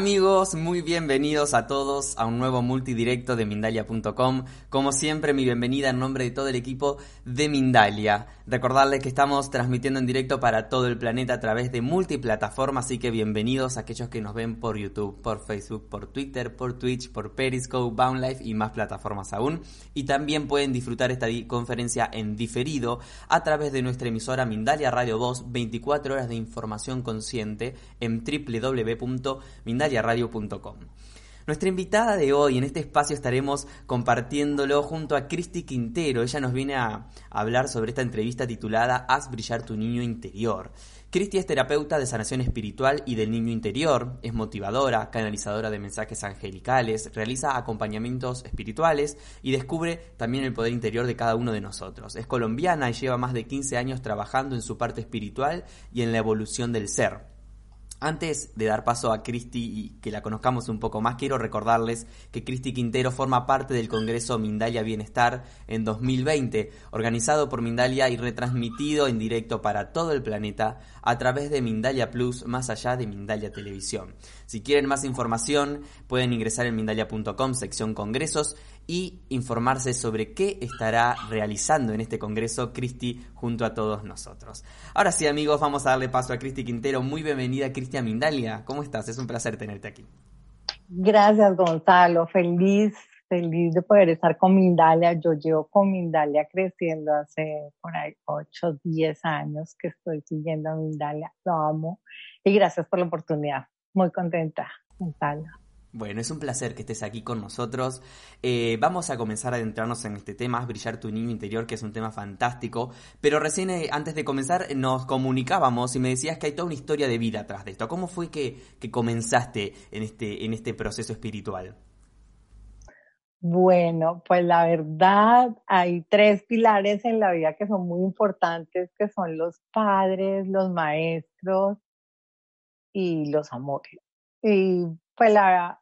Amigos, muy bienvenidos a todos a un nuevo multidirecto de Mindalia.com. Como siempre, mi bienvenida en nombre de todo el equipo de Mindalia. Recordarles que estamos transmitiendo en directo para todo el planeta a través de multiplataformas, así que bienvenidos a aquellos que nos ven por YouTube, por Facebook, por Twitter, por Twitch, por Periscope, Boundlife y más plataformas aún. Y también pueden disfrutar esta conferencia en diferido a través de nuestra emisora Mindalia Radio 2, 24 horas de información consciente en www.mindalia.com Radio.com. Nuestra invitada de hoy en este espacio estaremos compartiéndolo junto a Cristi Quintero. Ella nos viene a, hablar sobre esta entrevista titulada Haz brillar tu niño interior. Cristi es terapeuta de sanación espiritual y del niño interior, es motivadora, canalizadora de mensajes angelicales, realiza acompañamientos espirituales y descubre también el poder interior de cada uno de nosotros. Es colombiana y lleva más de 15 años trabajando en su parte espiritual y en la evolución del ser. Antes de dar paso a Cristi y que la conozcamos un poco más, quiero recordarles que Cristi Quintero forma parte del Congreso Mindalia Bienestar en 2020, organizado por Mindalia y retransmitido en directo para todo el planeta a través de Mindalia Plus, más allá de Mindalia Televisión. Si quieren más información, pueden ingresar en mindalia.com, sección Congresos, y informarse sobre qué estará realizando en este Congreso Cristi junto a todos nosotros. Ahora sí, amigos, vamos a darle paso a Cristi Quintero. Muy bienvenida, Cristian Mindalia. ¿Cómo estás? Es un placer tenerte aquí. Gracias, Gonzalo. Feliz, feliz de poder estar con Mindalia. Yo llevo con Mindalia creciendo hace por ahí 8, 10 años que estoy siguiendo a Mindalia. Lo amo. Y gracias por la oportunidad. Muy contenta, Gonzalo. Bueno, es un placer que estés aquí con nosotros. Eh, vamos a comenzar a adentrarnos en este tema, brillar tu niño interior, que es un tema fantástico. Pero recién, eh, antes de comenzar, nos comunicábamos y me decías que hay toda una historia de vida atrás de esto. ¿Cómo fue que, que comenzaste en este, en este proceso espiritual? Bueno, pues la verdad, hay tres pilares en la vida que son muy importantes, que son los padres, los maestros y los amores. Y pues la,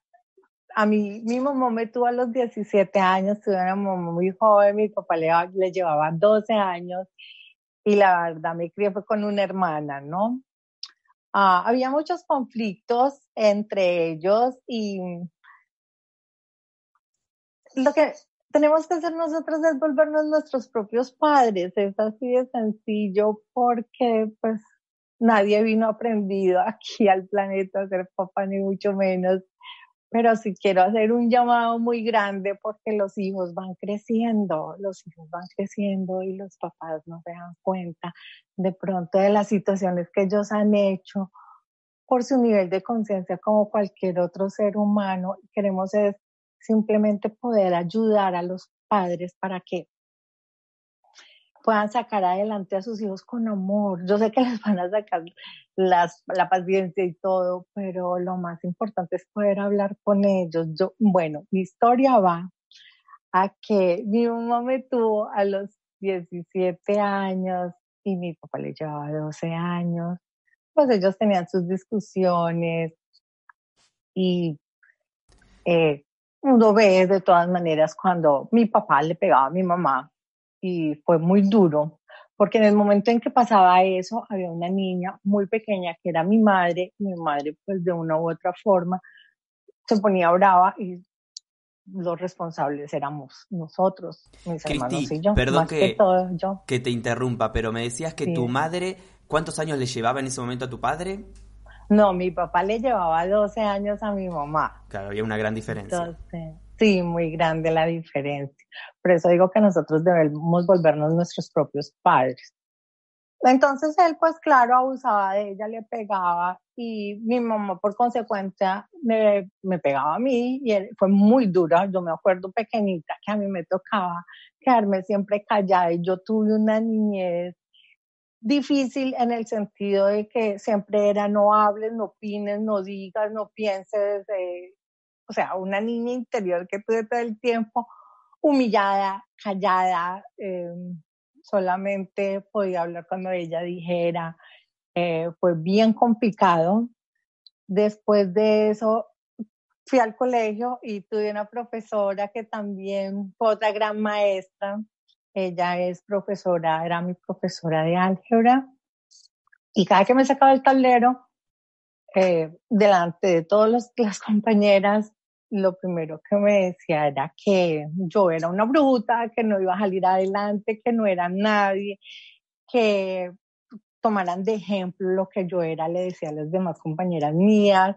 a mí, mi mamá me tuvo a los 17 años, tuve una mamá muy joven, mi papá le, le llevaba 12 años y la verdad me crié fue con una hermana, ¿no? Ah, había muchos conflictos entre ellos y lo que tenemos que hacer nosotros es volvernos nuestros propios padres, es así de sencillo porque pues nadie vino aprendido aquí al planeta a ser papá ni mucho menos pero sí quiero hacer un llamado muy grande porque los hijos van creciendo, los hijos van creciendo y los papás no se dan cuenta de pronto de las situaciones que ellos han hecho por su nivel de conciencia como cualquier otro ser humano. Queremos simplemente poder ayudar a los padres para que puedan sacar adelante a sus hijos con amor. Yo sé que les van a sacar la paciencia y todo, pero lo más importante es poder hablar con ellos. Yo, bueno, mi historia va a que mi mamá me tuvo a los 17 años y mi papá le llevaba 12 años. Pues ellos tenían sus discusiones y eh, uno ve de todas maneras cuando mi papá le pegaba a mi mamá y fue muy duro, porque en el momento en que pasaba eso, había una niña muy pequeña que era mi madre, y mi madre pues de una u otra forma se ponía brava y los responsables éramos nosotros, mis hermanos y yo. Perdón que, que, te interrumpa, pero me decías que tu madre, ¿cuántos años le llevaba en ese momento a tu padre? No, mi papá le llevaba 12 años a mi mamá. Claro, había una gran diferencia. Sí, muy grande la diferencia. Por eso digo que nosotros debemos volvernos nuestros propios padres. Entonces él, pues claro, abusaba de ella, le pegaba y mi mamá por consecuencia me, pegaba a mí y fue muy dura. Yo me acuerdo pequeñita que a mí me tocaba quedarme siempre callada y yo tuve una niñez difícil en el sentido de que siempre era no hables, no opines, no digas, no pienses, eh, o sea, una niña interior que tuve todo el tiempo humillada, callada, eh, solamente podía hablar cuando ella dijera, eh, fue bien complicado. Después de eso fui al colegio y tuve una profesora que también fue otra gran maestra. Ella es profesora, era mi profesora de álgebra. Y cada que me sacaba el tablero, eh, delante de todas las compañeras, lo primero que me decía era que yo era una bruta, que no iba a salir adelante, que no era nadie, que tomaran de ejemplo lo que yo era, le decía a las demás compañeras mías.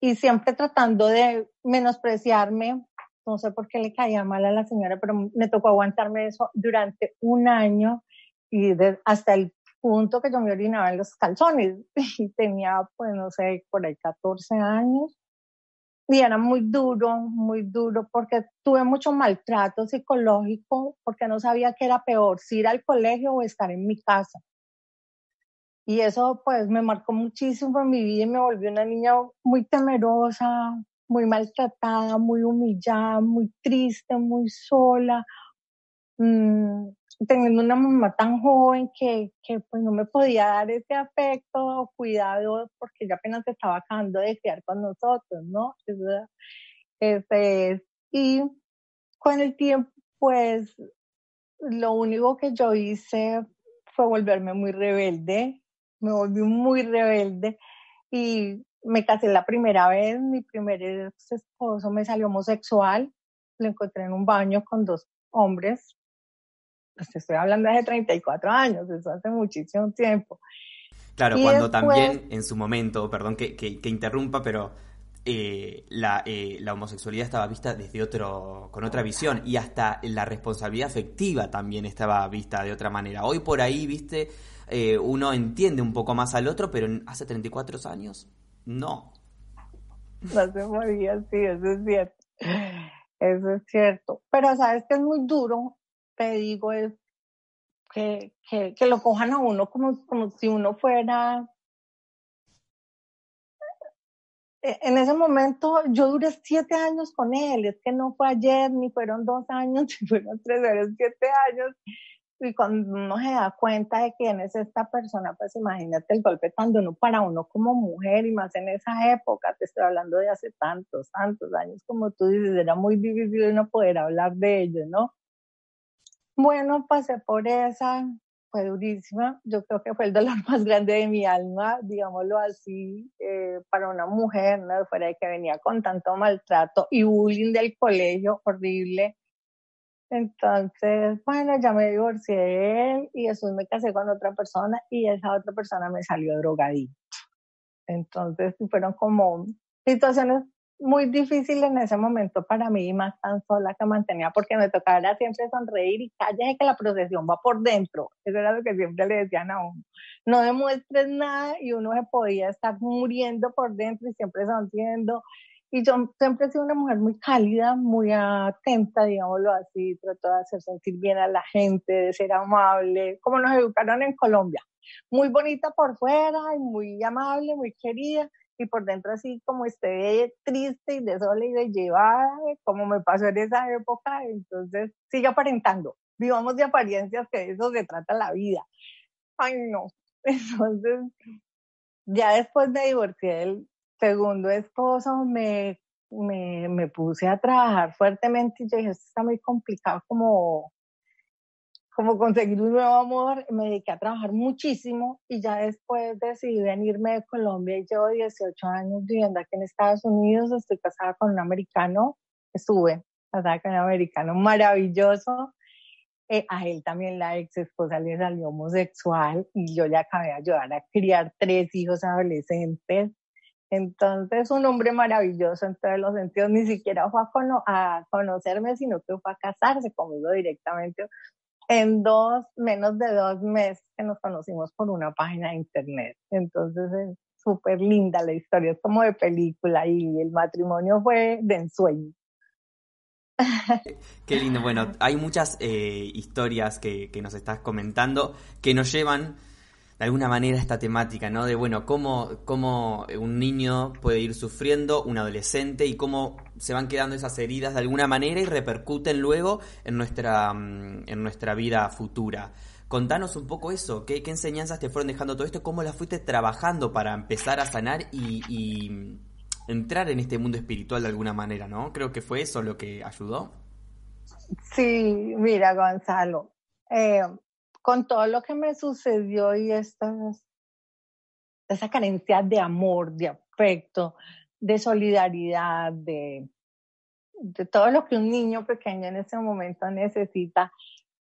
Y siempre tratando de menospreciarme, no sé por qué le caía mal a la señora, pero me tocó aguantarme eso durante un año y hasta el punto que yo me orinaba en los calzones y tenía, pues no sé, por ahí 14 años y era muy duro, muy duro, porque tuve mucho maltrato psicológico, porque no sabía qué era peor, si ir al colegio o estar en mi casa. Y eso pues me marcó muchísimo en mi vida y me volvió una niña muy temerosa, muy maltratada, muy humillada, muy triste, muy sola. Mm, teniendo una mamá tan joven que, que pues no me podía dar ese afecto cuidado porque ella apenas estaba acabando de criar con nosotros, ¿no? Ese es. Y con el tiempo, pues lo único que yo hice fue volverme muy rebelde, me volví muy rebelde y me casé la primera vez, mi primer esposo me salió homosexual, lo encontré en un baño con dos hombres pues estoy hablando de hace 34 años, eso hace muchísimo tiempo. Claro, cuando también en su momento, perdón que, que, interrumpa, pero eh, la, eh, la, homosexualidad estaba vista desde otro, con otra visión y hasta la responsabilidad afectiva también estaba vista de otra manera. Hoy por ahí, viste, eh, uno entiende un poco más al otro, pero hace 34 años, no. No se podía, sí, eso es cierto. Eso es cierto. Pero sabes que es muy duro digo es que, que, que, lo cojan a uno como, como si uno fuera... E, en ese momento yo duré siete años con él, es que no fue ayer, ni fueron dos años, ni fueron tres, fueron siete años. Y cuando uno se da cuenta de quién es esta persona, pues imagínate el golpe cuando uno para uno como mujer y más en esa época, te estoy hablando de hace tantos, tantos años, como tú dices, era muy difícil no poder hablar de ello, ¿no? Bueno, pasé por esa, fue durísima. Yo creo que fue el dolor más grande de mi alma, digámoslo así, eh, para una mujer, ¿no? Fuera de que venía con tanto maltrato y bullying del colegio horrible. Entonces, bueno, ya me divorcié de él y después me casé con otra persona y esa otra persona me salió drogadito. Entonces, fueron como situaciones muy difícil en ese momento para mí, más tan sola que mantenía, porque me tocaba siempre sonreír y cállate que la procesión va por dentro. Eso era lo que siempre le decían a uno. No demuestres nada y uno se podía estar muriendo por dentro y siempre sonriendo. Y yo siempre he sido una mujer muy cálida, muy atenta, digámoslo así, trato de hacer sentir bien a la gente, de ser amable, como nos educaron en Colombia. Muy bonita por fuera y muy amable, muy querida, y por dentro así como esté triste y de sola y de llevada, como me pasó en esa época, entonces sigue aparentando. Vivamos de apariencias que de eso se trata la vida. Ay, no. Entonces, ya después de divorcié del segundo esposo, me, me, me puse a trabajar fuertemente y yo dije, esto está muy complicado como como conseguir un nuevo amor, me dediqué a trabajar muchísimo y ya después decidí venirme de Colombia y llevo 18 años viviendo aquí en Estados Unidos, estoy casada con un americano, estuve casada con un americano maravilloso, eh, a él también la ex esposa le salió homosexual y yo le acabé de ayudar a criar tres hijos adolescentes. Entonces, un hombre maravilloso en todos los sentidos, ni siquiera fue a, a conocerme, sino que fue a casarse conmigo directamente en dos, menos de dos meses que nos conocimos por una página de internet. Entonces es súper linda la historia, es como de película y el matrimonio fue de ensueño. Qué lindo. Bueno, hay muchas eh, historias que, que, nos estás comentando que nos llevan de alguna manera esta temática, ¿no? De, bueno, cómo, cómo un niño puede ir sufriendo, un adolescente, y cómo se van quedando esas heridas de alguna manera y repercuten luego en nuestra, mm, en nuestra vida futura. Contanos un poco eso, ¿qué, enseñanzas te fueron dejando todo esto? ¿Cómo las fuiste trabajando para empezar a sanar y, y entrar en este mundo espiritual de alguna manera, ¿no? Creo que fue eso lo que ayudó. Sí, mira, Gonzalo, eh, con todo lo que me sucedió y estas, esa carencia de amor, de afecto, de solidaridad, de, todo lo que un niño pequeño en ese momento necesita,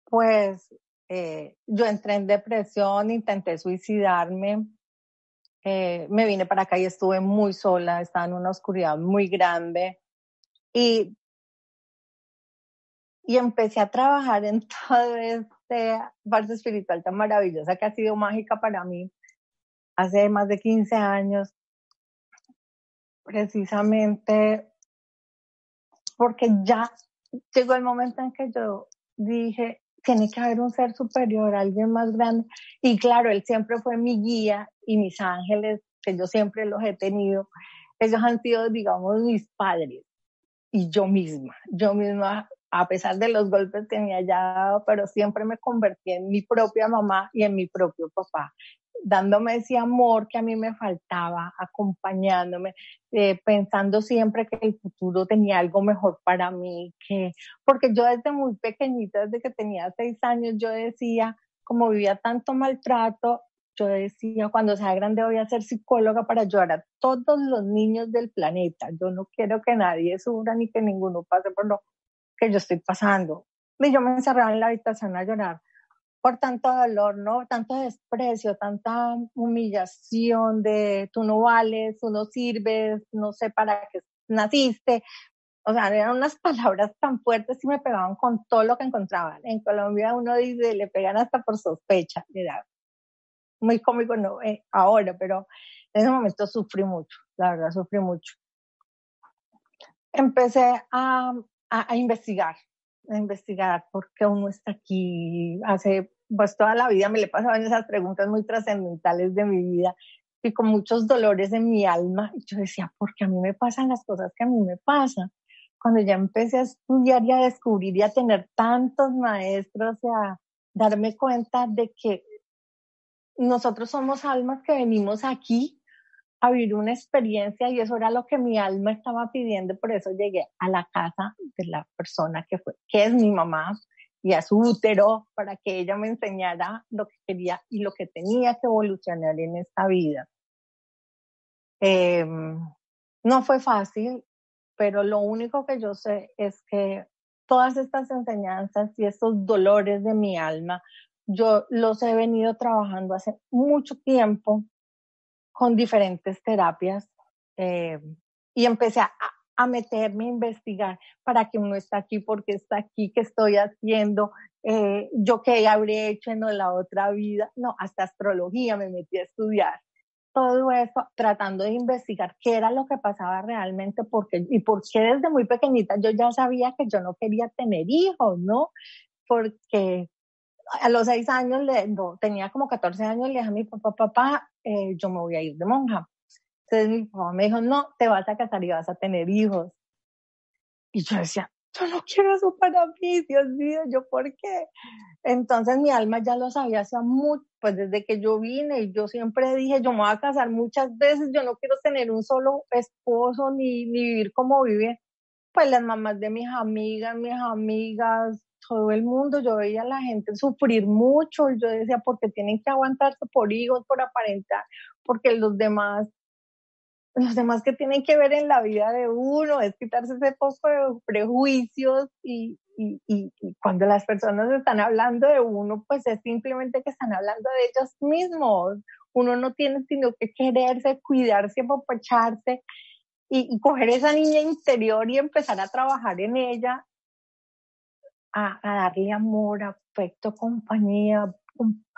pues eh, yo entré en depresión, intenté suicidarme, eh, me vine para acá y estuve muy sola, estaba en una oscuridad muy grande y, y empecé a trabajar en todo este parte espiritual tan maravillosa que ha sido mágica para mí hace más de 15 años, precisamente porque ya llegó el momento en que yo dije, tiene que haber un ser superior, alguien más grande. Y claro, él siempre fue mi guía y mis ángeles, que yo siempre los he tenido, ellos han sido, digamos, mis padres y yo misma. Yo misma, a pesar de los golpes que me haya dado, pero siempre me convertí en mi propia mamá y en mi propio papá dándome ese amor que a mí me faltaba, acompañándome, eh, pensando siempre que el futuro tenía algo mejor para mí, que, porque yo desde muy pequeñita, desde que tenía seis años, yo decía, como vivía tanto maltrato, yo decía, cuando sea grande voy a ser psicóloga para ayudar a todos los niños del planeta. Yo no quiero que nadie sufra ni que ninguno pase por lo que yo estoy pasando. Y yo me encerraba en la habitación a llorar por tanto dolor, ¿no? Tanto desprecio, tanta humillación de tú no vales, tú no sirves, no sé para qué naciste. O sea, eran unas palabras tan fuertes y me pegaban con todo lo que encontraban. En Colombia uno dice, le pegan hasta por sospecha. Era muy cómico no, eh, ahora, pero en ese momento sufrí mucho, la verdad, sufrí mucho. Empecé a, a, investigar, a investigar por qué uno está aquí. Hace pues toda la vida me le pasaban esas preguntas muy trascendentales de mi vida y con muchos dolores en mi alma. Y yo decía, ¿por qué a mí me pasan las cosas que a mí me pasan? Cuando ya empecé a estudiar y a descubrir y a tener tantos maestros y a darme cuenta de que nosotros somos almas que venimos aquí a vivir una experiencia y eso era lo que mi alma estaba pidiendo, por eso llegué a la casa de la persona que fue, que es mi mamá, y a su útero para que ella me enseñara lo que quería y lo que tenía que evolucionar en esta vida. Eh, no fue fácil, pero lo único que yo sé es que todas estas enseñanzas y estos dolores de mi alma, yo los he venido trabajando hace mucho tiempo con diferentes terapias eh, y empecé a, a meterme a investigar para que uno está aquí, porque está aquí, qué estoy haciendo, eh, yo qué habré hecho en la otra vida. No, hasta astrología me metí a estudiar. Todo eso tratando de investigar qué era lo que pasaba realmente porque, y por qué desde muy pequeñita yo ya sabía que yo no quería tener hijos, ¿no? Porque a los seis años, le, no, tenía como 14 años, le dije a mi papá, papá, eh, yo me voy a ir de monja. Entonces mi papá me dijo, no, te vas a casar y vas a tener hijos. Y yo decía, yo no quiero eso para mí, Dios mío, ¿yo por qué? Entonces mi alma ya lo sabía hace mucho, pues desde que yo vine, y yo siempre dije, yo me voy a casar muchas veces, yo no quiero tener un solo esposo ni, ni vivir como vive, pues las mamás de mis amigas, mis amigas, todo el mundo, yo veía a la gente sufrir mucho, y yo decía, porque tienen que aguantarse por hijos, por aparentar, porque los demás los demás que tienen que ver en la vida de uno, es quitarse ese poco de prejuicios y, y, y, cuando las personas están hablando de uno, pues es simplemente que están hablando de ellos mismos. Uno no tiene sino que quererse, cuidarse, apapacharse y, y coger esa niña interior y empezar a trabajar en ella, a, a darle amor, a perfecto compañía,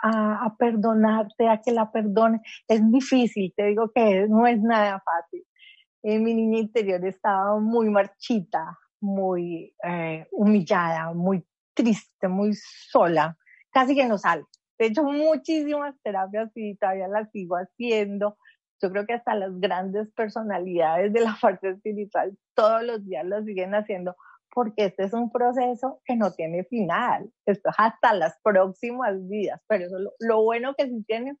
a, perdonarte, a que la perdone. Es difícil, te digo que no es nada fácil. Mi niña interior estaba muy marchita, muy eh, humillada, muy triste, muy sola, casi que no sale. De hecho, muchísimas terapias y todavía las sigo haciendo. Yo creo que hasta las grandes personalidades de la parte espiritual todos los días lo siguen haciendo porque este es un proceso que no tiene final. Esto es hasta las próximas vidas, pero eso lo, bueno que sí tiene,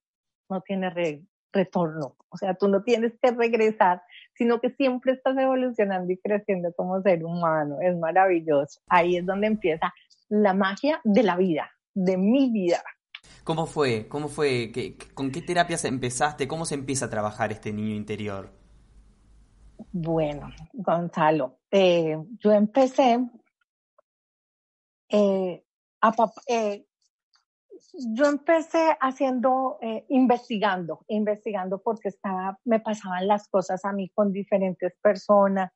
no tiene retorno. O sea, tú no tienes que regresar, sino que siempre estás evolucionando y creciendo como ser humano. Es maravilloso. Ahí es donde empieza la magia de la vida, de mi vida. ¿Cómo fue? ¿Cómo fue? ¿Con qué terapias empezaste? ¿Cómo se empieza a trabajar este niño interior? Bueno, Gonzalo, eh, yo empecé eh, a, eh, yo empecé haciendo, investigando, investigando porque estaba, me pasaban las cosas a mí con diferentes personas,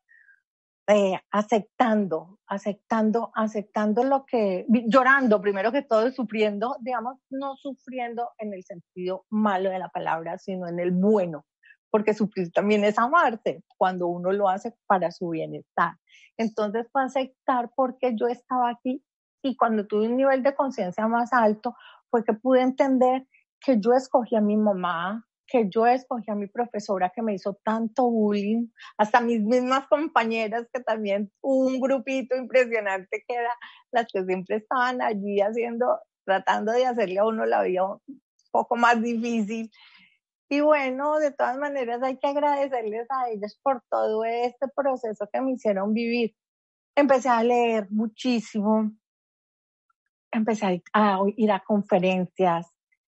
aceptando, aceptando, aceptando lo que, llorando primero que todo, sufriendo, digamos, no sufriendo en el sentido malo de la palabra, sino en el bueno, porque sufrir también es amarte cuando uno lo hace para su bienestar. Entonces fue aceptar porque yo estaba aquí y cuando tuve un nivel de conciencia más alto fue que pude entender que yo escogí a mi mamá, que yo escogí a mi profesora que me hizo tanto bullying, hasta mis mismas compañeras que también un grupito impresionante que era las que siempre estaban allí haciendo, tratando de hacerle a uno la vida un poco más difícil y bueno, de todas maneras hay que agradecerles a ellos por todo este proceso que me hicieron vivir. Empecé a leer muchísimo, empecé a ir a conferencias,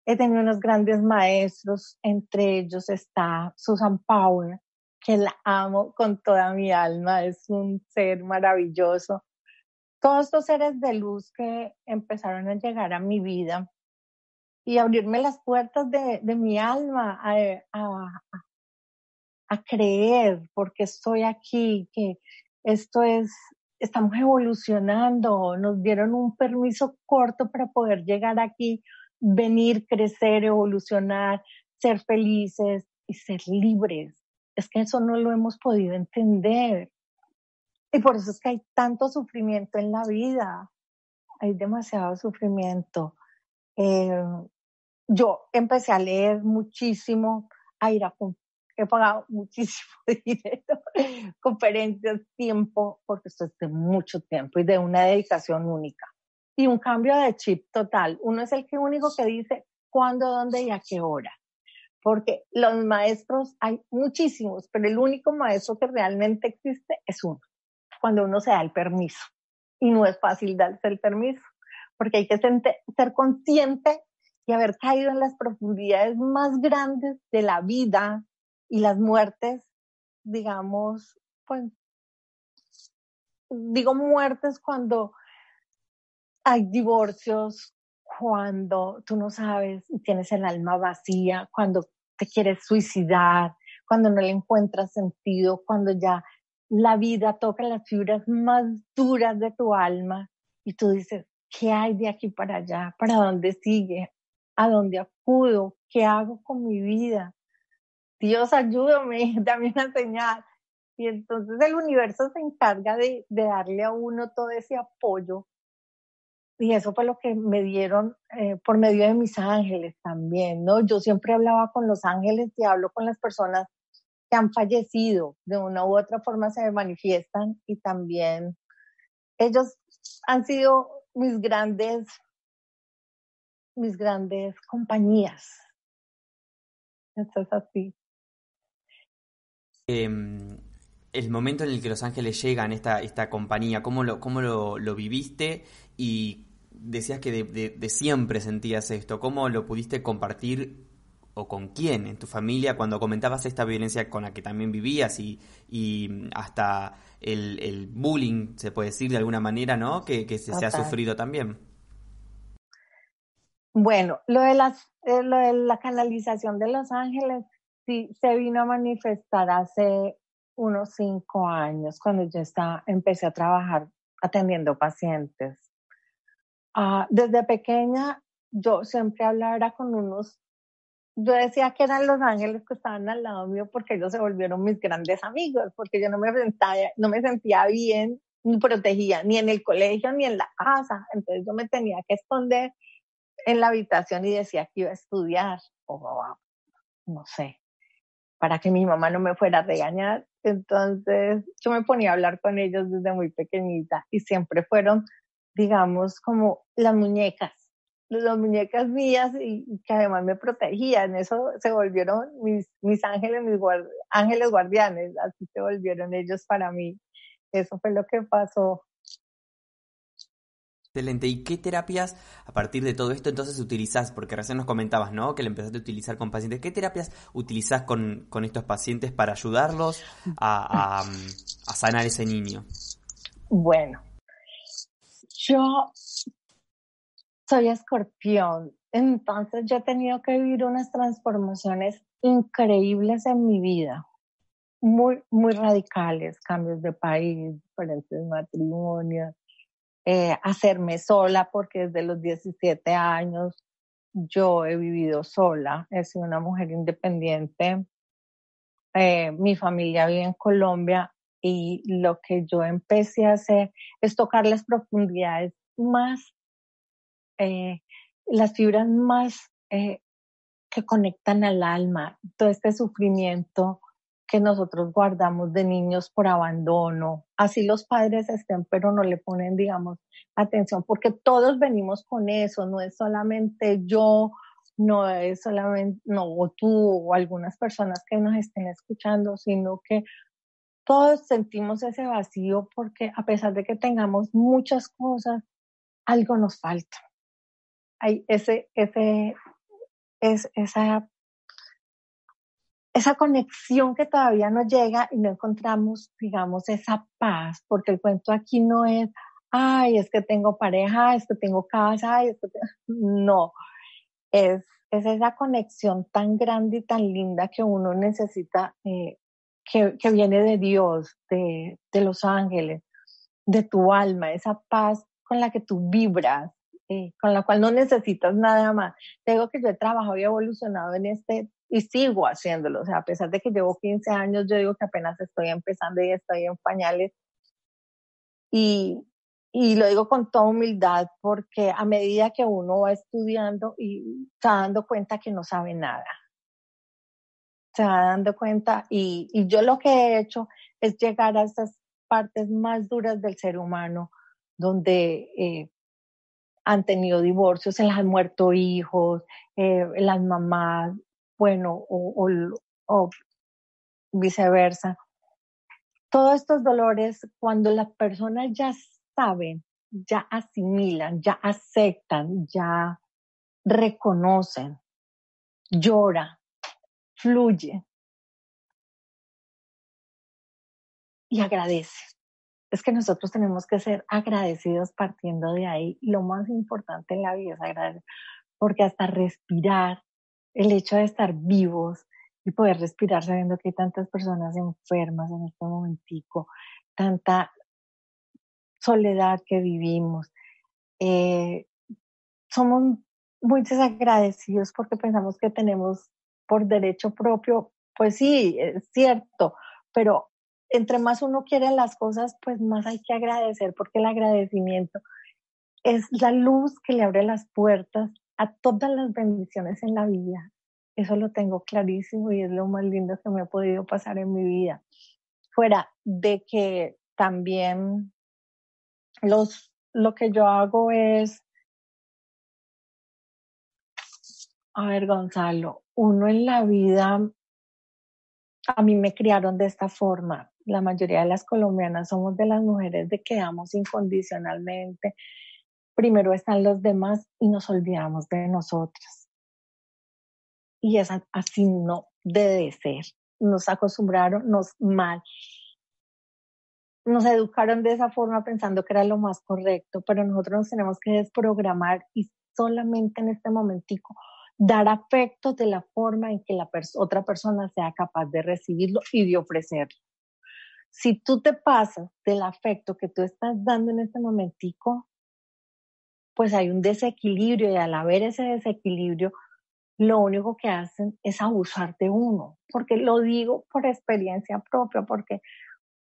he tenido unos grandes maestros, entre ellos está Susan Power, que la amo con toda mi alma, es un ser maravilloso. Todos estos seres de luz que empezaron a llegar a mi vida y abrirme las puertas de, de mi alma a, a, a, creer porque estoy aquí, que esto es, estamos evolucionando, nos dieron un permiso corto para poder llegar aquí, venir, crecer, evolucionar, ser felices y ser libres. Es que eso no lo hemos podido entender. Y por eso es que hay tanto sufrimiento en la vida. Hay demasiado sufrimiento. Eh, yo empecé a leer muchísimo, a ir he pagado muchísimo dinero, conferencias, tiempo, porque esto es de mucho tiempo y de una dedicación única. Y un cambio de chip total. Uno es el que único que dice cuándo, dónde y a qué hora. Porque los maestros hay muchísimos, pero el único maestro que realmente existe es uno. Cuando uno se da el permiso. Y no es fácil darse el permiso, porque hay que ser consciente y haber caído en las profundidades más grandes de la vida y las muertes, digamos, pues, digo muertes cuando hay divorcios, cuando tú no sabes y tienes el alma vacía, cuando te quieres suicidar, cuando no le encuentras sentido, cuando ya la vida toca las fibras más duras de tu alma y tú dices, ¿qué hay de aquí para allá? ¿Para dónde sigue? A dónde acudo, qué hago con mi vida. Dios, ayúdame, dame una señal. Y entonces el universo se encarga de, darle a uno todo ese apoyo. Y eso fue lo que me dieron eh, por medio de mis ángeles también, ¿no? Yo siempre hablaba con los ángeles y hablo con las personas que han fallecido, de una u otra forma se manifiestan y también ellos han sido mis grandes mis grandes compañías. Eso es así. Em, el momento en el que Los Ángeles llegan, esta, esta compañía, ¿cómo, lo, cómo lo, lo viviste? Y decías que de, de, siempre sentías esto. ¿Cómo lo pudiste compartir o con quién en tu familia cuando comentabas esta violencia con la que también vivías y, y hasta el, el, bullying, se puede decir de alguna manera, ¿no? Que, que se, se, ha sufrido también. Bueno, lo de, las, eh, lo de la canalización de Los Ángeles sí se vino a manifestar hace unos cinco años, cuando yo estaba, empecé a trabajar atendiendo pacientes. ah, desde pequeña yo siempre hablaba con unos, yo decía que eran los ángeles que estaban al lado mío porque ellos se volvieron mis grandes amigos, porque yo no me, sentía, no me sentía bien ni protegida, ni en el colegio, ni en la casa. Entonces yo me tenía que esconder en la habitación y decía que iba a estudiar, o no sé, para que mi mamá no me fuera a regañar. Entonces yo me ponía a hablar con ellos desde muy pequeñita y siempre fueron, digamos, como las muñecas, las muñecas mías y, que además me protegían. Eso se volvieron mis, mis ángeles, mis ángeles guardianes, así se volvieron ellos para mí. Eso fue lo que pasó. Excelente. ¿Y qué terapias a partir de todo esto entonces utilizás? Porque recién nos comentabas, ¿no? Que le empezaste a utilizar con pacientes. ¿Qué terapias utilizás con, estos pacientes para ayudarlos a, sanar ese niño? Bueno, yo soy escorpión, entonces yo he tenido que vivir unas transformaciones increíbles en mi vida, muy, muy radicales, cambios de país, diferentes matrimonios, eh, hacerme sola, porque desde los 17 años yo he vivido sola, he sido una mujer independiente. Eh, mi familia vive en Colombia y lo que yo empecé a hacer es tocar las profundidades más, eh, las fibras más que conectan al alma, todo este sufrimiento que nosotros guardamos de niños por abandono. Así los padres estén, pero no le ponen, digamos, atención, porque todos venimos con eso, no es solamente yo, no es solamente, no, o tú o algunas personas que nos estén escuchando, sino que todos sentimos ese vacío porque a pesar de que tengamos muchas cosas, algo nos falta. Hay ese, ese, es, esa esa conexión que todavía no llega y no encontramos, digamos, esa paz, porque el cuento aquí no es, ay, es que tengo pareja, es que tengo casa, es que no, es, es esa conexión tan grande y tan linda que uno necesita, eh, que, que, viene de Dios, de, de los ángeles, de tu alma, esa paz con la que tú vibras, eh, con la cual no necesitas nada más. Te digo que yo he trabajado y evolucionado en este y sigo haciéndolo. O sea, a pesar de que llevo 15 años, yo digo que apenas estoy empezando y estoy en pañales. Y, y lo digo con toda humildad porque a medida que uno va estudiando y está dando cuenta que no sabe nada. Se va dando cuenta y, y yo lo que he hecho es llegar a esas partes más duras del ser humano, donde eh, han tenido divorcios, se les han muerto hijos, eh, las mamás bueno o, viceversa. Todos estos dolores, cuando las personas ya saben, ya asimilan, ya aceptan, ya reconocen, llora, fluye y agradece. Es que nosotros tenemos que ser agradecidos partiendo de ahí. Lo más importante en la vida es agradecer, porque hasta respirar el hecho de estar vivos y poder respirar sabiendo que hay tantas personas enfermas en este momentico, tanta soledad que vivimos. Eh, somos muy desagradecidos porque pensamos que tenemos por derecho propio, pues sí, es cierto, pero entre más uno quiere las cosas, pues más hay que agradecer porque el agradecimiento es la luz que le abre las puertas a todas las bendiciones en la vida. Eso lo tengo clarísimo y es lo más lindo que me ha podido pasar en mi vida. Fuera de que también los, lo que yo hago es, a ver Gonzalo, uno en la vida, a mí me criaron de esta forma. La mayoría de las colombianas somos de las mujeres de que damos incondicionalmente, primero están los demás y nos olvidamos de nosotras. Y es así no debe ser. Nos acostumbraron, nos mal. Nos educaron de esa forma pensando que era lo más correcto, pero nosotros nos tenemos que desprogramar y solamente en este momentico dar afecto de la forma en que la otra persona sea capaz de recibirlo y de ofrecerlo. Si tú te pasas del afecto que tú estás dando en este momentico, pues hay un desequilibrio y al haber ese desequilibrio, lo único que hacen es abusar de uno, porque lo digo por experiencia propia, porque,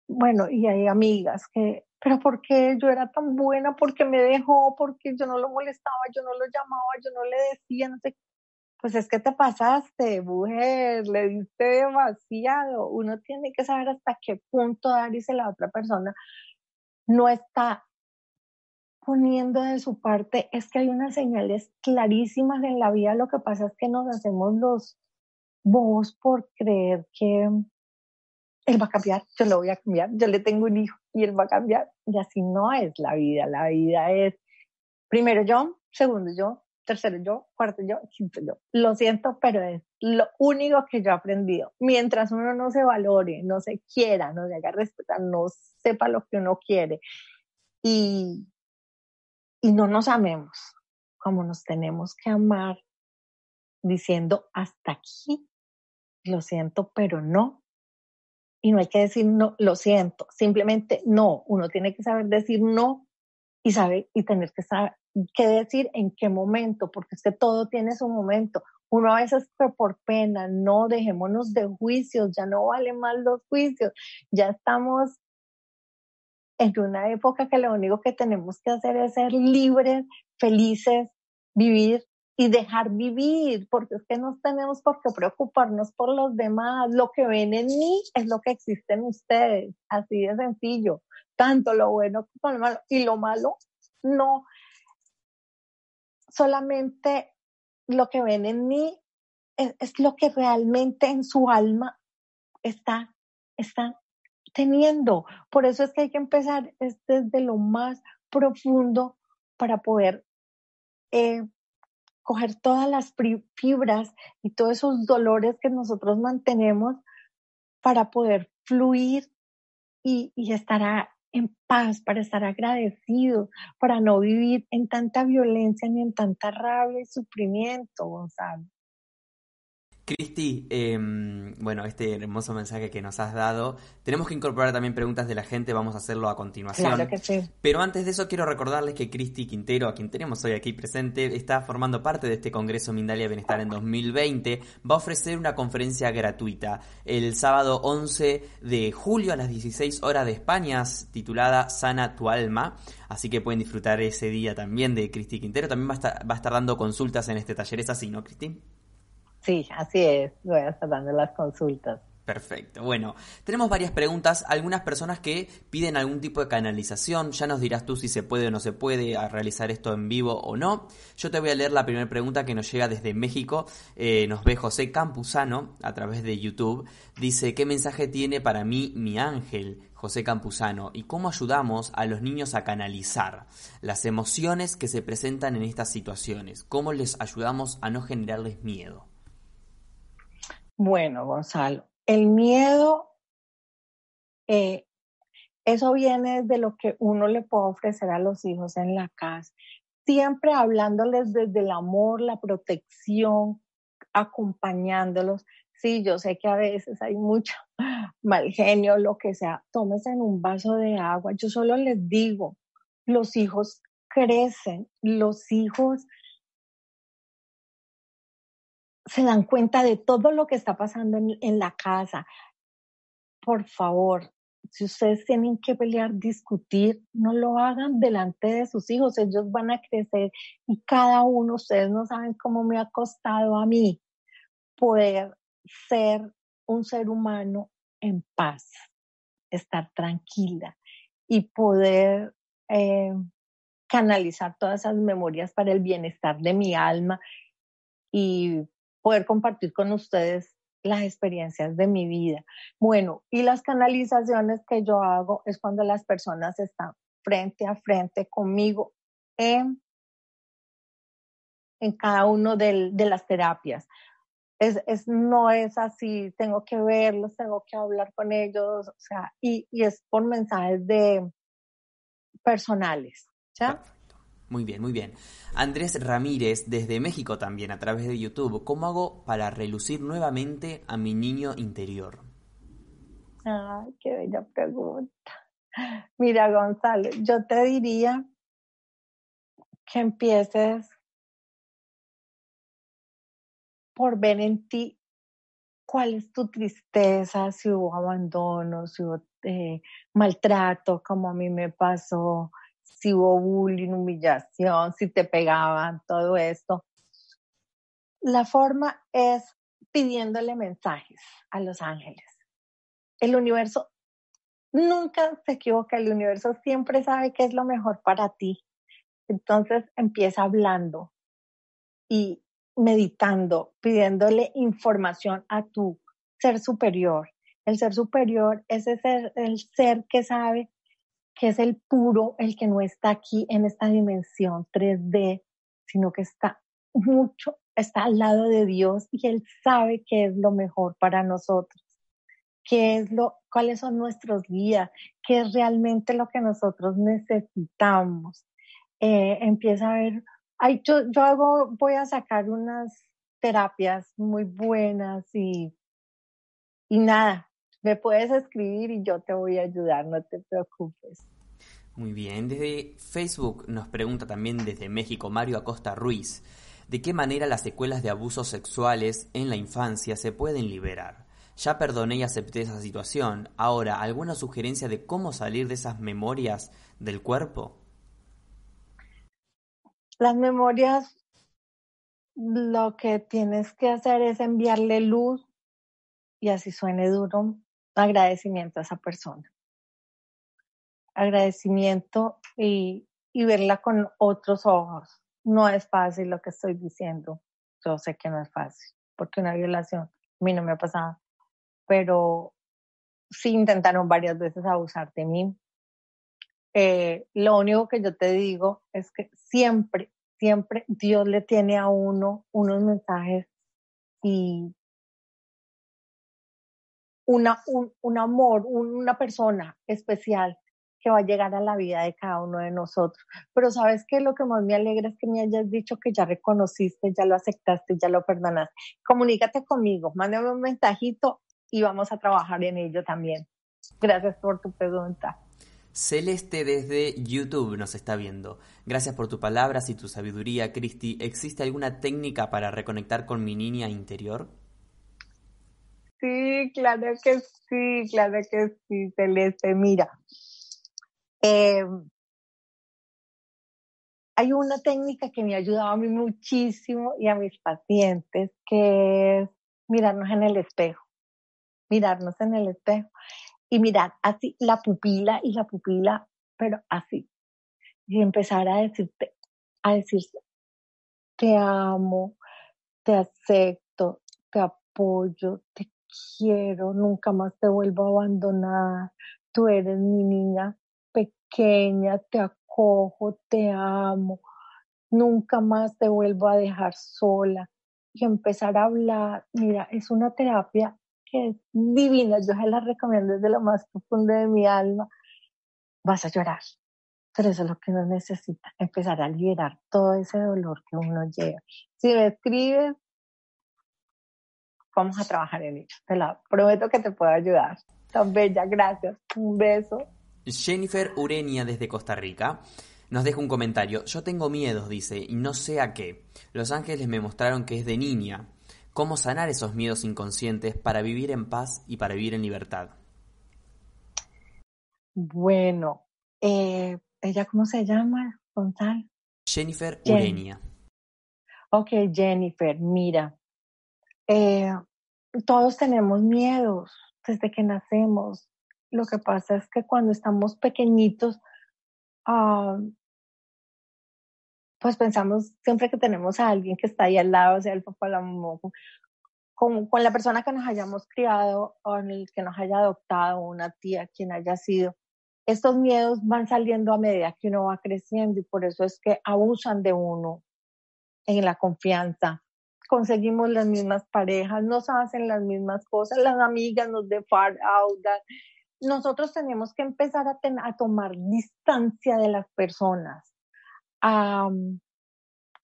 bueno, y hay amigas que, pero ¿por qué yo era tan buena? ¿Por qué me dejó? ¿Por qué yo no lo molestaba? Yo no lo llamaba, yo no le decía, no sé. Pues es que te pasaste, mujer, le diste demasiado. Uno tiene que saber hasta qué punto dar y la otra persona no está poniendo de su parte, es que hay unas señales clarísimas en la vida, lo que pasa es que nos hacemos los bobos por creer que él va a cambiar, yo lo voy a cambiar, yo le tengo un hijo y él va a cambiar, y así no es la vida, la vida es primero yo, segundo yo, tercero yo, cuarto yo, quinto yo. Lo siento, pero es lo único que yo he aprendido. Mientras uno no se valore, no se quiera, no se haga respetar, no sepa lo que uno quiere y, y no nos amemos como nos tenemos que amar, diciendo hasta aquí, lo siento, pero no. Y no hay que decir no, lo siento, simplemente no. Uno tiene que saber decir no y saber y tener que saber qué decir en qué momento, porque es que todo tiene su momento. Uno a veces por pena, no dejémonos de juicios, ya no valen más los juicios, ya estamos en una época que lo único que tenemos que hacer es ser libres, felices, vivir y dejar vivir, porque es que no tenemos por qué preocuparnos por los demás. Lo que ven en mí es lo que existe en ustedes, así de sencillo, tanto lo bueno como lo malo. Y lo malo, no, solamente lo que ven en mí es, es lo que realmente en su alma está, está teniendo. Por eso es que hay que empezar desde lo más profundo para poder eh, coger todas las fibras y todos esos dolores que nosotros mantenemos para poder fluir y, y estar en paz, para estar agradecidos, para no vivir en tanta violencia ni en tanta rabia y sufrimiento, Gonzalo. Cristi, em, bueno, este hermoso mensaje que nos has dado. Tenemos que incorporar también preguntas de la gente, vamos a hacerlo a continuación. Claro que sí. Pero antes de eso quiero recordarles que Cristi Quintero, a quien tenemos hoy aquí presente, está formando parte de este Congreso Mindalia Bienestar en 2020. Va a ofrecer una conferencia gratuita el sábado 11 de julio a las 16 horas de España, titulada Sana tu alma. Así que pueden disfrutar ese día también de Cristi Quintero. También va a estar, va a estar dando consultas en este taller. ¿Es así, no, Cristi? Sí, así es, voy a estar dando las consultas. Perfecto. Bueno, tenemos varias preguntas. Algunas personas que piden algún tipo de canalización. Ya nos dirás tú si se puede o no se puede realizar esto en vivo o no. Yo te voy a leer la primera pregunta que nos llega desde México. Eh, nos ve José Campuzano a través de YouTube. Dice, ¿qué mensaje tiene para mí mi ángel? José Campuzano, y cómo ayudamos a los niños a canalizar las emociones que se presentan en estas situaciones, cómo les ayudamos a no generarles miedo. Bueno, Gonzalo, el miedo, eh, eso viene de lo que uno le puede ofrecer a los hijos en la casa. Siempre hablándoles desde el amor, la protección, acompañándolos. Sí, yo sé que a veces hay mucho mal genio, lo que sea. Tómese en un vaso de agua. Yo solo les digo, los hijos crecen, los hijos se dan cuenta de todo lo que está pasando en, la casa. Por favor, si ustedes tienen que pelear, discutir, no lo hagan delante de sus hijos. Ellos van a crecer y cada uno, ustedes no saben cómo me ha costado a mí poder ser un ser humano en paz, estar tranquila y poder eh, canalizar todas esas memorias para el bienestar de mi alma y poder compartir con ustedes las experiencias de mi vida. Bueno, y las canalizaciones que yo hago es cuando las personas están frente a frente conmigo en, en cada uno de las terapias. Es, es, no es así, tengo que verlos, tengo que hablar con ellos, o sea, y, y es por mensajes de personales, ¿ya? Muy bien, muy bien. Andrés Ramírez, desde México también, a través de YouTube. ¿Cómo hago para relucir nuevamente a mi niño interior? Ay, qué bella pregunta. Mira, Gonzalo, yo te diría que empieces por ver en ti cuál es tu tristeza, si hubo abandono, si hubo eh, maltrato, como a mí me pasó, si hubo bullying, humillación, si te pegaban, todo esto. La forma es pidiéndole mensajes a los ángeles. El universo nunca se equivoca, el universo siempre sabe qué es lo mejor para ti. Entonces empieza hablando y meditando, pidiéndole información a tu ser superior. El ser superior es ese, el ser que sabe que es el puro, el que no está aquí en esta dimensión 3D, sino que está mucho, está al lado de Dios y Él sabe qué es lo mejor para nosotros, qué es lo, cuáles son nuestros guías, qué es realmente lo que nosotros necesitamos. Eh, empieza a ver Ay, yo, yo hago, voy a sacar unas terapias muy buenas y, y nada, me puedes escribir y yo te voy a ayudar, no te preocupes. Muy bien, desde Facebook nos pregunta también desde México Mario Acosta Ruiz, ¿de qué manera las secuelas de abusos sexuales en la infancia se pueden liberar? Ya perdoné y acepté esa situación, ahora, ¿alguna sugerencia de cómo salir de esas memorias del cuerpo? Las memorias, lo que tienes que hacer es enviarle luz y así suene duro, agradecimiento a esa persona. Agradecimiento y, y verla con otros ojos. No es fácil lo que estoy diciendo. Yo sé que no es fácil, porque una violación a mí no me ha pasado, pero sí intentaron varias veces abusar de mí. Eh, lo único que yo te digo es que siempre, siempre Dios le tiene a uno unos mensajes y un amor, una persona especial que va a llegar a la vida de cada uno de nosotros. Pero sabes que lo que más me alegra es que me hayas dicho que ya reconociste, ya lo aceptaste, ya lo perdonaste. Comunícate conmigo, mándame un mensajito y vamos a trabajar en ello también. Gracias por tu pregunta. Celeste desde YouTube nos está viendo. Gracias por tus palabras y tu sabiduría, Cristi. ¿Existe alguna técnica para reconectar con mi niña interior? Sí, claro que sí, claro que sí, Celeste. Mira, eh, hay una técnica que me ha ayudado a mí muchísimo y a mis pacientes, que es mirarnos en el espejo. Mirarnos en el espejo y mirar así la pupila y la pupila, pero así. Y empezar a decirte, a decirse, te amo, te acepto, te apoyo, te quiero, nunca más te vuelvo a abandonar, tú eres mi niña pequeña, te acojo, te amo, nunca más te vuelvo a dejar sola. Y empezar a hablar, mira, es una terapia que es divina, yo se la recomiendo desde lo más profundo de mi alma, vas a llorar. Pero eso es lo que uno necesita, empezar a liberar todo ese dolor que uno lleva. Si me escribes, vamos a trabajar en ello. Te la prometo que te puedo ayudar. Tan bella, gracias. Un beso. Jennifer Urenia desde Costa Rica nos deja un comentario. Yo tengo miedos, dice, y no sé a qué. Los ángeles me mostraron que es de niña cómo sanar esos miedos inconscientes para vivir en paz y para vivir en libertad. Bueno, eh, ¿ella cómo se llama, Gonzalo? Jennifer Urenia. Ok, Jennifer, mira, eh, todos tenemos miedos desde que nacemos. Lo que pasa es que cuando estamos pequeñitos, ah, pues pensamos siempre que tenemos a alguien que está ahí al lado, sea el papá, la mamá, con, con, la persona que nos hayamos criado o el que nos haya adoptado, una tía, quien haya sido. Estos miedos van saliendo a medida que uno va creciendo y por eso es que abusan de uno en la confianza. Conseguimos las mismas parejas, nos hacen las mismas cosas, las amigas nos defraudan. Nosotros tenemos que empezar a, a tomar distancia de las personas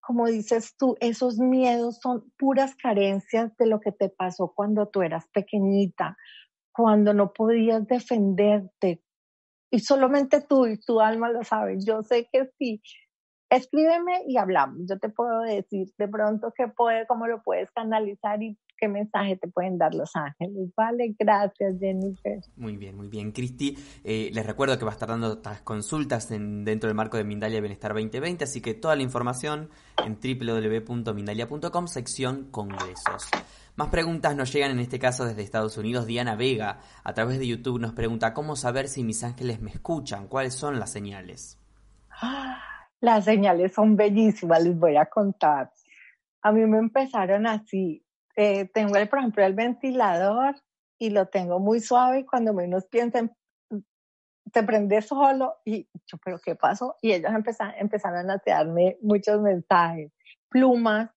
como dices tú, esos miedos son puras carencias de lo que te pasó cuando tú eras pequeñita, cuando no podías defenderte. Y solamente tú y tu alma lo sabes. Yo sé que sí, escríbeme y hablamos. Yo te puedo decir de pronto qué puede, cómo lo puedes canalizar y qué mensaje te pueden dar los ángeles. Vale, gracias Jennifer. Muy bien, muy bien. Cristi, eh, les recuerdo que va a estar dando estas consultas en, dentro del marco de Mindalia Bienestar 2020, así que toda la información en www.mindalia.com, sección Congresos. Más preguntas nos llegan en este caso desde Estados Unidos. Diana Vega, a través de YouTube, nos pregunta cómo saber si mis ángeles me escuchan, cuáles son las señales. Las señales son bellísimas, les voy a contar. A mí me empezaron así. Eh, tengo, el, por ejemplo, el ventilador y lo tengo muy suave y cuando menos piensen, te prende solo y yo, pero ¿qué pasó? Y ellos empezaron, empezaron a darme muchos mensajes, plumas,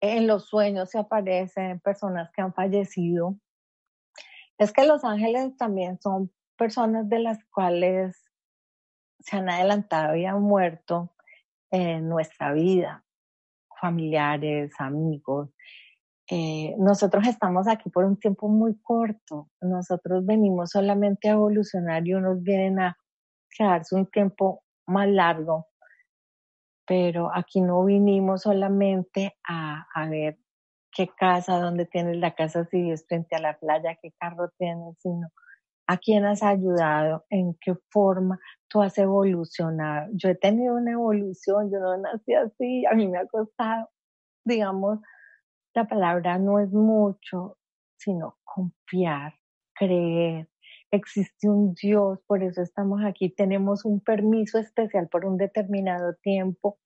en los sueños se aparecen personas que han fallecido. Es que los ángeles también son personas de las cuales se han adelantado y han muerto en nuestra vida, familiares, amigos. Eh, nosotros estamos aquí por un tiempo muy corto. Nosotros venimos solamente a evolucionar y unos vienen a quedarse un tiempo más largo. Pero aquí no vinimos solamente a, ver qué casa, dónde tienes la casa, si es frente a la playa, qué carro tienes, sino a quién has ayudado, en qué forma tú has evolucionado. Yo he tenido una evolución, yo no nací así, a mí me ha costado, digamos, la palabra no es mucho, sino confiar, creer. Existe un Dios, por eso estamos aquí, tenemos un permiso especial por un determinado tiempo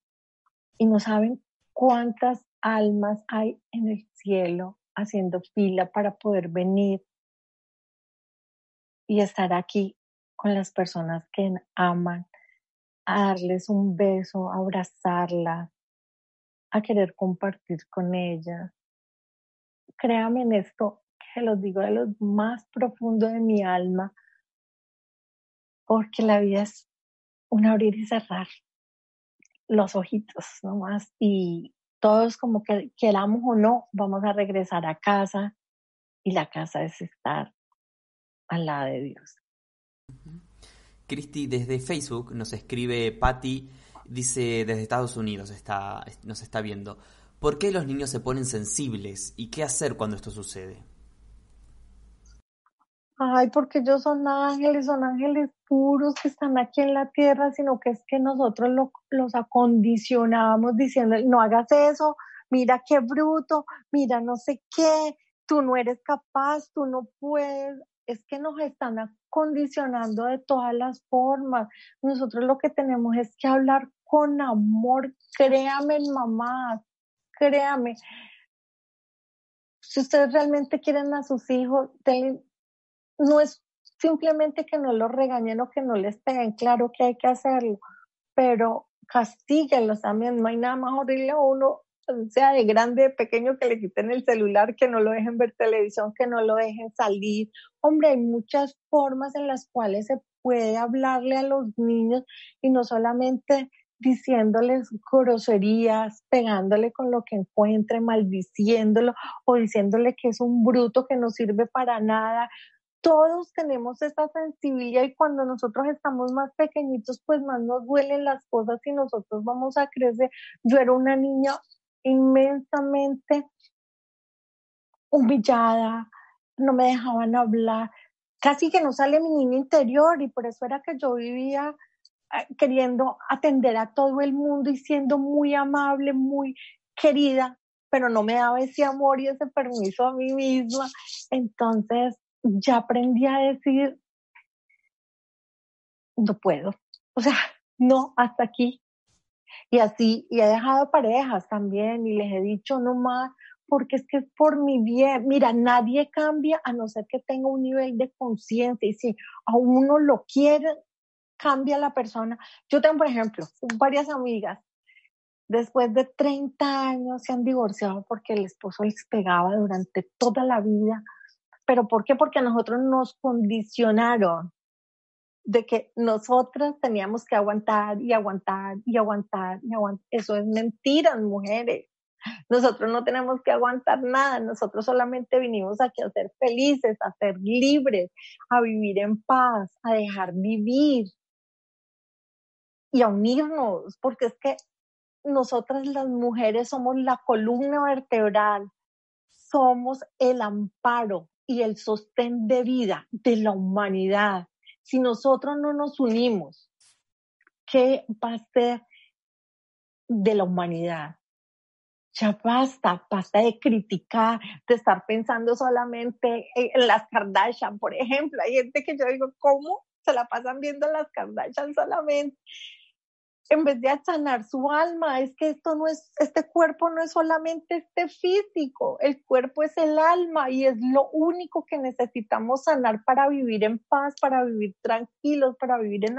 y no saben cuántas almas hay en el cielo haciendo fila para poder venir y estar aquí con las personas que aman, a darles un beso, a abrazarlas, a querer compartir con ellas. Créame en esto, que los digo de lo más profundo de mi alma, porque la vida es un abrir y cerrar los ojitos nomás y todos como que queramos o no, vamos a regresar a casa y la casa es estar al lado de Dios. Cristi, desde Facebook nos escribe Patty, dice desde Estados Unidos, está, nos está viendo. ¿Por qué los niños se ponen sensibles y qué hacer cuando esto sucede? Ay, porque ellos son ángeles, son ángeles puros que están aquí en la tierra, sino que es que nosotros los acondicionamos diciendo, no hagas eso, mira qué bruto, mira no sé qué, tú no eres capaz, tú no puedes es que nos están acondicionando de todas las formas. Nosotros lo que tenemos es que hablar con amor. Créame, mamá, créame. Si ustedes realmente quieren a sus hijos, no es simplemente que no los regañen o que no les peguen, claro que hay que hacerlo, pero castíguenlos también. No hay nada más horrible a uno sea de grande, pequeño, que le quiten el celular, que no lo dejen ver televisión, que no lo dejen salir. Hombre, hay muchas formas en las cuales se puede hablarle a los niños y no solamente diciéndoles groserías, pegándole con lo que encuentre, maldiciéndolo o diciéndole que es un bruto que no sirve para nada. Todos tenemos esta sensibilidad y cuando nosotros estamos más pequeñitos, pues más nos duelen las cosas y nosotros vamos a crecer. Yo era una niña inmensamente humillada, no me dejaban hablar, casi que no sale mi niño interior y por eso era que yo vivía eh, queriendo atender a todo el mundo y siendo muy amable, muy querida, pero no me daba ese amor y ese permiso a mí misma. Entonces ya aprendí a decir, no puedo, o sea, no, hasta aquí, y así, y he dejado parejas también y les he dicho no más, porque es que es por mi bien. Mira, nadie cambia a no ser que tenga un nivel de conciencia y si a uno lo quiere, cambia la persona. Yo tengo, por ejemplo, varias amigas, después de 30 años se han divorciado porque el esposo les pegaba durante toda la vida. ¿Pero por qué? Porque a nosotros nos condicionaron de que nosotras teníamos que aguantar y aguantar y aguantar y aguantar. Eso es mentira, mujeres. Nosotros no tenemos que aguantar nada, nosotros solamente vinimos aquí a ser felices, a ser libres, a vivir en paz, a dejar vivir y a unirnos, porque es que nosotras las mujeres somos la columna vertebral, somos el amparo y el sostén de vida de la humanidad. Si nosotros no nos unimos, ¿qué va a ser de la humanidad? Ya basta, basta de criticar, de estar pensando solamente en las Kardashian, por ejemplo. Hay gente que yo digo, ¿cómo se la pasan viendo las Kardashian solamente? En vez de sanar su alma, es que esto no es, este cuerpo no es solamente este físico, el cuerpo es el alma y es lo único que necesitamos sanar para vivir en paz, para vivir tranquilos, para vivir en,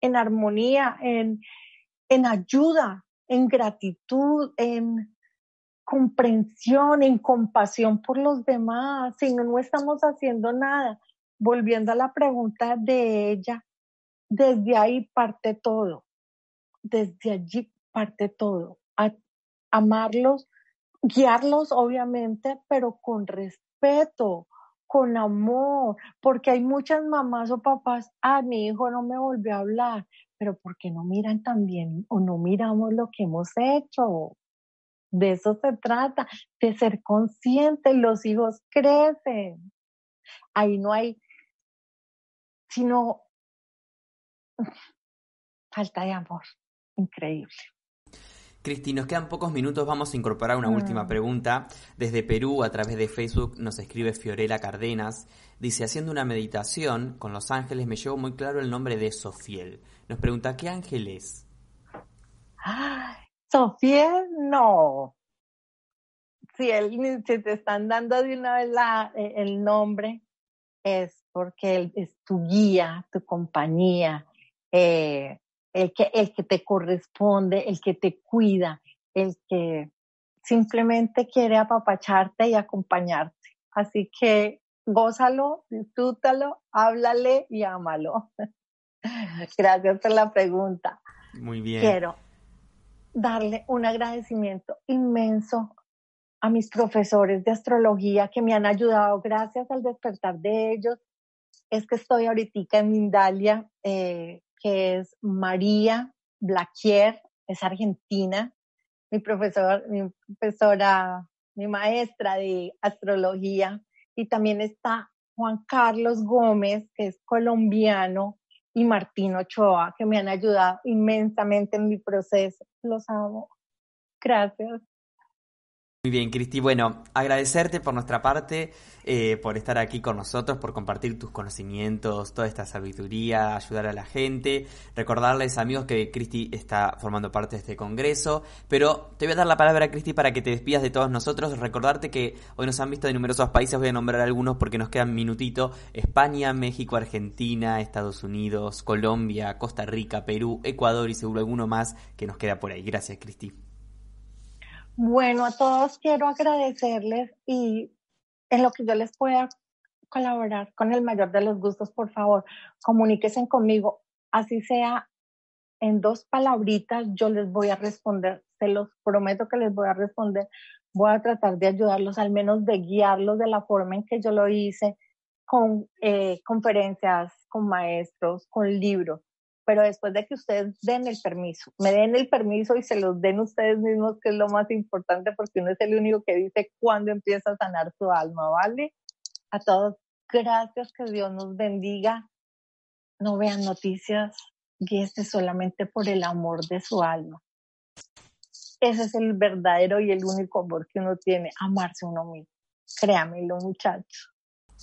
en armonía, en, en ayuda, en gratitud, en comprensión, en compasión por los demás. Si no, no estamos haciendo nada. Volviendo a la pregunta de ella, desde ahí parte todo desde allí parte todo. amarlos, guiarlos obviamente, pero con respeto, con amor, porque hay muchas mamás o papás, ah, mi hijo no me volvió a hablar, pero porque no miran también o no miramos lo que hemos hecho. De eso se trata, de ser conscientes, los hijos crecen. Ahí no hay, sino falta de amor increíble. Cristi, nos quedan pocos minutos, vamos a incorporar una última mm. pregunta. Desde Perú, a través de Facebook, nos escribe Fiorella Cardenas. Dice, haciendo una meditación con los ángeles me llevó muy claro el nombre de Sofiel. Nos pregunta, ¿qué ángel es? Sofiel, no. Si, él, si te están dando de una vez la, eh, el nombre, es porque él es tu guía, tu compañía. Eh, el que, el que te corresponde, el que te cuida, el que simplemente quiere apapacharte y acompañarte. Así que gózalo, disfrútalo, háblale y ámalo. Gracias por la pregunta. Muy bien. Quiero darle un agradecimiento inmenso a mis profesores de astrología que me han ayudado gracias al despertar de ellos. Es que estoy ahorita en Mindalia eh, que es María Blaquier, es argentina, mi profesor, mi profesora, mi maestra de astrología, y también está Juan Carlos Gómez, que es colombiano, y Martín Ochoa, que me han ayudado inmensamente en mi proceso. Los amo. Gracias. Muy bien, Cristi. Bueno, agradecerte por nuestra parte, eh, por estar aquí con nosotros, por compartir tus conocimientos, toda esta sabiduría, ayudar a la gente. Recordarles, amigos, que Cristi está formando parte de este congreso. Pero te voy a dar la palabra, Cristi, para que te despidas de todos nosotros. Recordarte que hoy nos han visto de numerosos países, voy a nombrar algunos porque nos quedan minutito. España, México, Argentina, Estados Unidos, Colombia, Costa Rica, Perú, Ecuador y seguro alguno más que nos queda por ahí. Gracias, Cristi. Bueno, a todos quiero agradecerles y en lo que yo les pueda colaborar con el mayor de los gustos, por favor, comuníquense conmigo, así sea en dos palabritas, yo les voy a responder, se los prometo que les voy a responder, voy a tratar de ayudarlos, al menos de guiarlos de la forma en que yo lo hice, con eh, conferencias, con maestros, con libros pero después de que ustedes den el permiso, me den el permiso y se los den ustedes mismos, que es lo más importante, porque uno es el único que dice cuándo empieza a sanar su alma, ¿vale? A todos, gracias, que Dios nos bendiga. No vean noticias, guíese solamente por el amor de su alma. Ese es el verdadero y el único amor que uno tiene, amarse uno mismo. Créamelo, muchachos.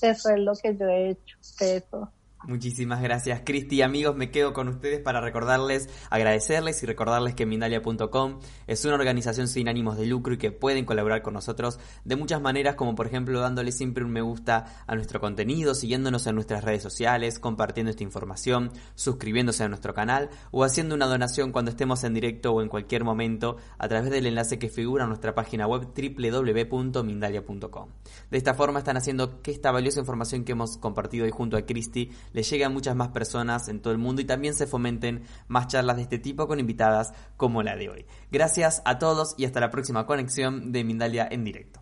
Eso es lo que yo he hecho. Eso. Muchísimas gracias, Cristi. Amigos, me quedo con ustedes para recordarles, agradecerles y recordarles que Mindalia.com es una organización sin ánimos de lucro y que pueden colaborar con nosotros de muchas maneras, como por ejemplo dándole siempre un me gusta a nuestro contenido, siguiéndonos en nuestras redes sociales, compartiendo esta información, suscribiéndose a nuestro canal o haciendo una donación cuando estemos en directo o en cualquier momento a través del enlace que figura en nuestra página web www.mindalia.com. De esta forma están haciendo que esta valiosa información que hemos compartido hoy junto a Cristi le llegue a muchas más personas en todo el mundo y también se fomenten más charlas de este tipo con invitadas como la de hoy. Gracias a todos y hasta la próxima conexión de Mindalia en directo.